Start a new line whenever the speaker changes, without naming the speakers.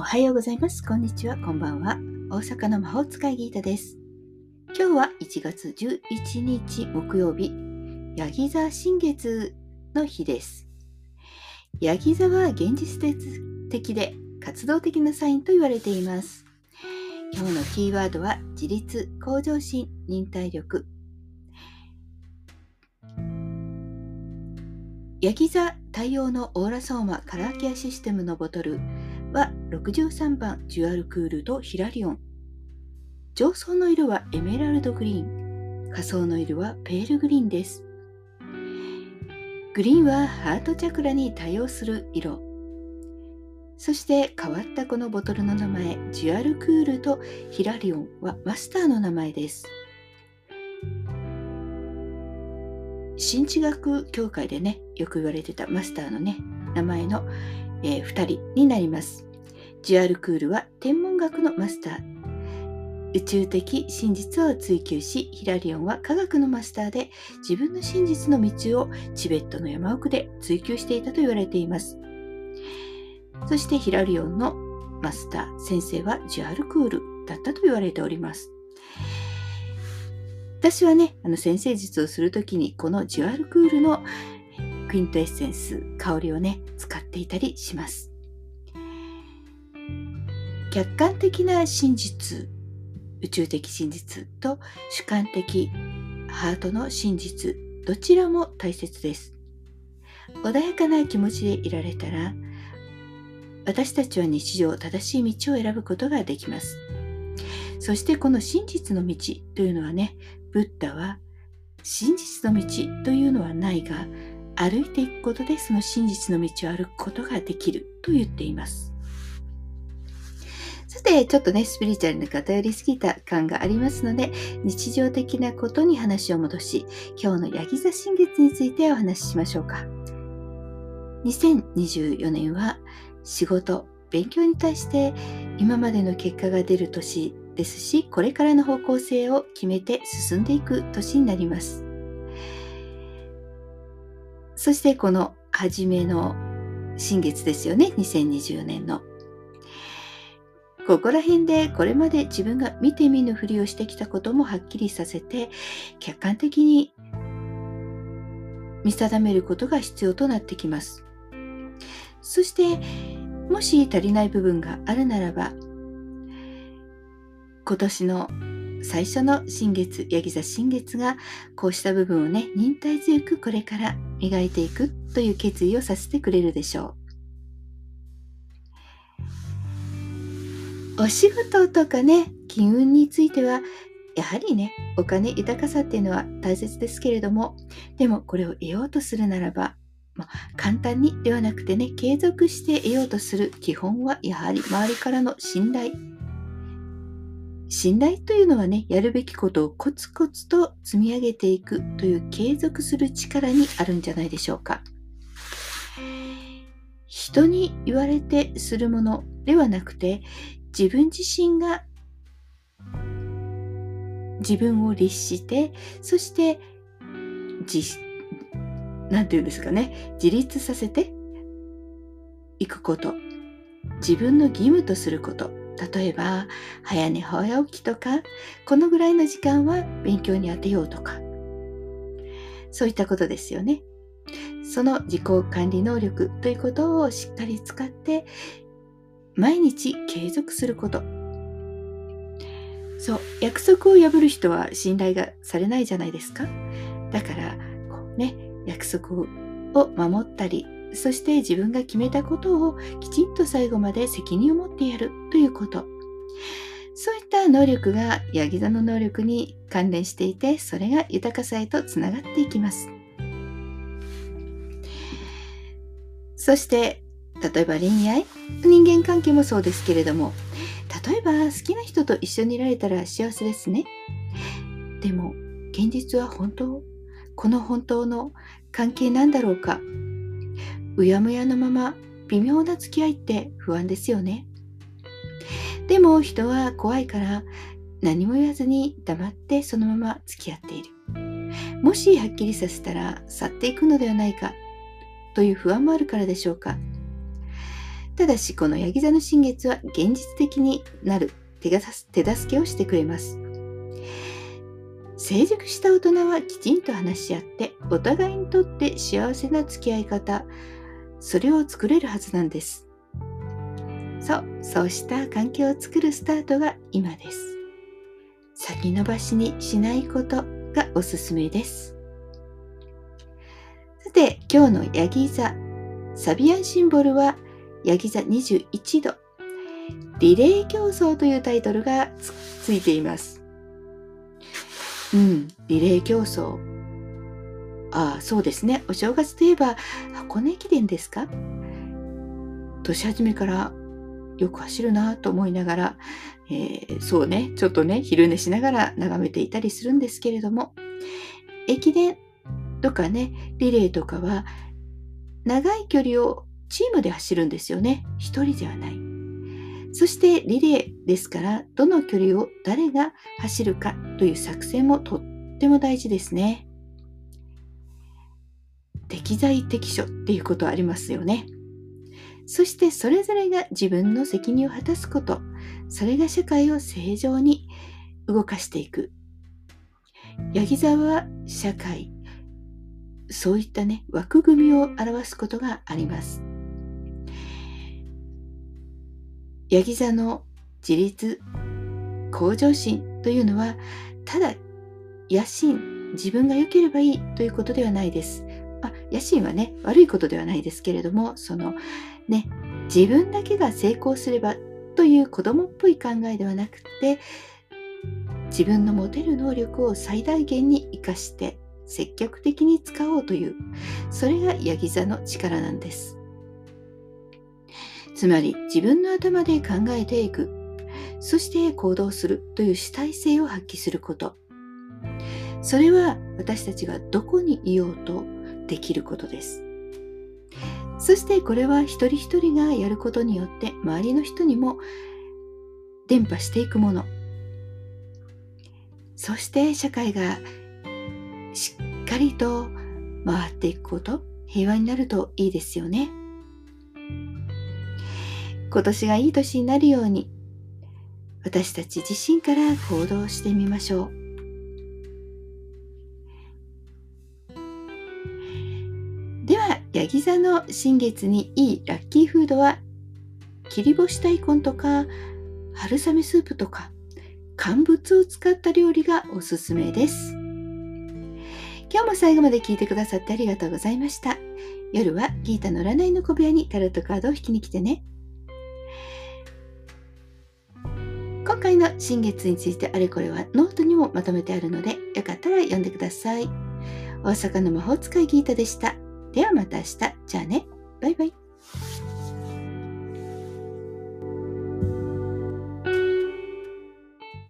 おはようございます。こんにちは。こんばんは。大阪の魔法使いギータです。今日は1月11日木曜日、ヤギ座新月の日です。ヤギ座は現実的で活動的なサインと言われています。今日のキーワードは自立、向上心、忍耐力。ヤギ座対応のオーラソーマカラーケアシステムのボトルは63番ジュアルクールとヒラリオン。上層の色はエメラルドグリーン。下層の色はペールグリーンです。グリーンはハートチャクラに対応する色。そして変わったこのボトルの名前、ジュアルクールとヒラリオンはマスターの名前です。新知学協会でね、よく言われてたマスターのね、名前のえー、2人になります。ジュアルクールは天文学のマスター。宇宙的真実を追求し、ヒラリオンは科学のマスターで自分の真実の道をチベットの山奥で追求していたと言われています。そしてヒラリオンのマスター、先生はジュアルクールだったと言われております。私はね、あの先生術をするときにこのジュアルクールのクイントエッセンス、香りをね、使っていたりします。客観的な真実、宇宙的真実と主観的ハートの真実、どちらも大切です。穏やかな気持ちでいられたら、私たちは日常正しい道を選ぶことができます。そしてこの真実の道というのはね、ブッダは真実の道というのはないが、歩いていくことでその真実の道を歩くことができると言っています。さて、ちょっとね、スピリチュアルな偏りすぎた感がありますので、日常的なことに話を戻し、今日のヤギ座新月についてお話ししましょうか。2024年は仕事、勉強に対して今までの結果が出る年ですし、これからの方向性を決めて進んでいく年になります。そしてこの初めの新月ですよね、2020年の。ここら辺でこれまで自分が見て見ぬふりをしてきたこともはっきりさせて、客観的に見定めることが必要となってきます。そして、もし足りない部分があるならば、今年の最初の新月、ヤギ座新月がこうした部分をね、忍耐強くこれから磨いていくという決意をさせてくれるでしょう。お仕事とかね、金運については、やはりね、お金豊かさっていうのは大切ですけれども、でもこれを得ようとするならば、ま簡単にではなくてね、継続して得ようとする基本はやはり周りからの信頼信頼というのはね、やるべきことをコツコツと積み上げていくという継続する力にあるんじゃないでしょうか。人に言われてするものではなくて、自分自身が自分を律して、そして自、なんていうんですかね、自立させていくこと。自分の義務とすること。例えば早寝早起きとかこのぐらいの時間は勉強に当てようとかそういったことですよね。その自己管理能力ということをしっかり使って毎日継続すること。そう、約束を破る人は信頼がされないじゃないですか。だから、こうね、約束を守ったり、そして自分が決めたことをきちんと最後まで責任を持ってやるということ。そういった能力がヤギ座の能力に関連していて、それが豊かさへとつながっていきます。そして、例えば恋愛、人間関係もそうですけれども、例えば好きな人と一緒にいられたら幸せですね。でも、現実は本当この本当の関係なんだろうかうやむやのまま微妙な付き合いって不安ですよね。でも人は怖いから何も言わずに黙ってそのまま付き合っている。もしはっきりさせたら去っていくのではないかという不安もあるからでしょうか。ただしこのヤギ座の新月は現実的になる手が手助けをしてくれます。成熟した大人はきちんと話し合ってお互いにとって幸せな付き合い方それを作れるはずなんです。そうそうした環境を作るスタートが今です。先延ばしにしないことがおすすめです。さて今日のヤギ座サビアンシンボルはヤギ座21度。リレー競争というタイトルがついています。うんリレー競争。ああそうですね。お正月といえば箱根駅伝ですか？年始めからよく走るなと思いながら、えー、そうね。ちょっとね昼寝しながら眺めていたりするんですけれども駅伝とかねリレーとかは長い距離をチームで走るんですよね。一人ではない。そしてリレーですからどの距離を誰が走るかという作戦もとっても大事ですね。適材適所っていうことありますよね。そしてそれぞれが自分の責任を果たすこと。それが社会を正常に動かしていく。ヤギ座は社会そういったね枠組みを表すことがあります。ヤギ座の自立向上心というのはただ野心自分が良ければいいということではないです。あ、野心はね悪いことではないですけれどもそのね自分だけが成功すればという子供っぽい考えではなくて自分の持てる能力を最大限に生かして積極的に使おうというそれがヤギ座の力なんです。つまり自分の頭で考えていく。そして行動するという主体性を発揮すること。それは私たちがどこにいようとできることです。そしてこれは一人一人がやることによって周りの人にも伝播していくもの。そして社会がしっかりと回っていくこと。平和になるといいですよね。今年がいい年になるように。私たち自身から行動してみましょう。ではヤギ座の新月にいいラッキーフードは切り干し大根とか春雨スープとか乾物を使った料理がおすすめです。今日も最後まで聞いてくださってありがとうございました。夜はギータの占いの小部屋にタロットカードを引きに来てね。今回の新月についてあれこれはノートにもまとめてあるのでよかったら読んでください。大阪の魔法使いギータでした。ではまた明日。じゃあね。バイバイ。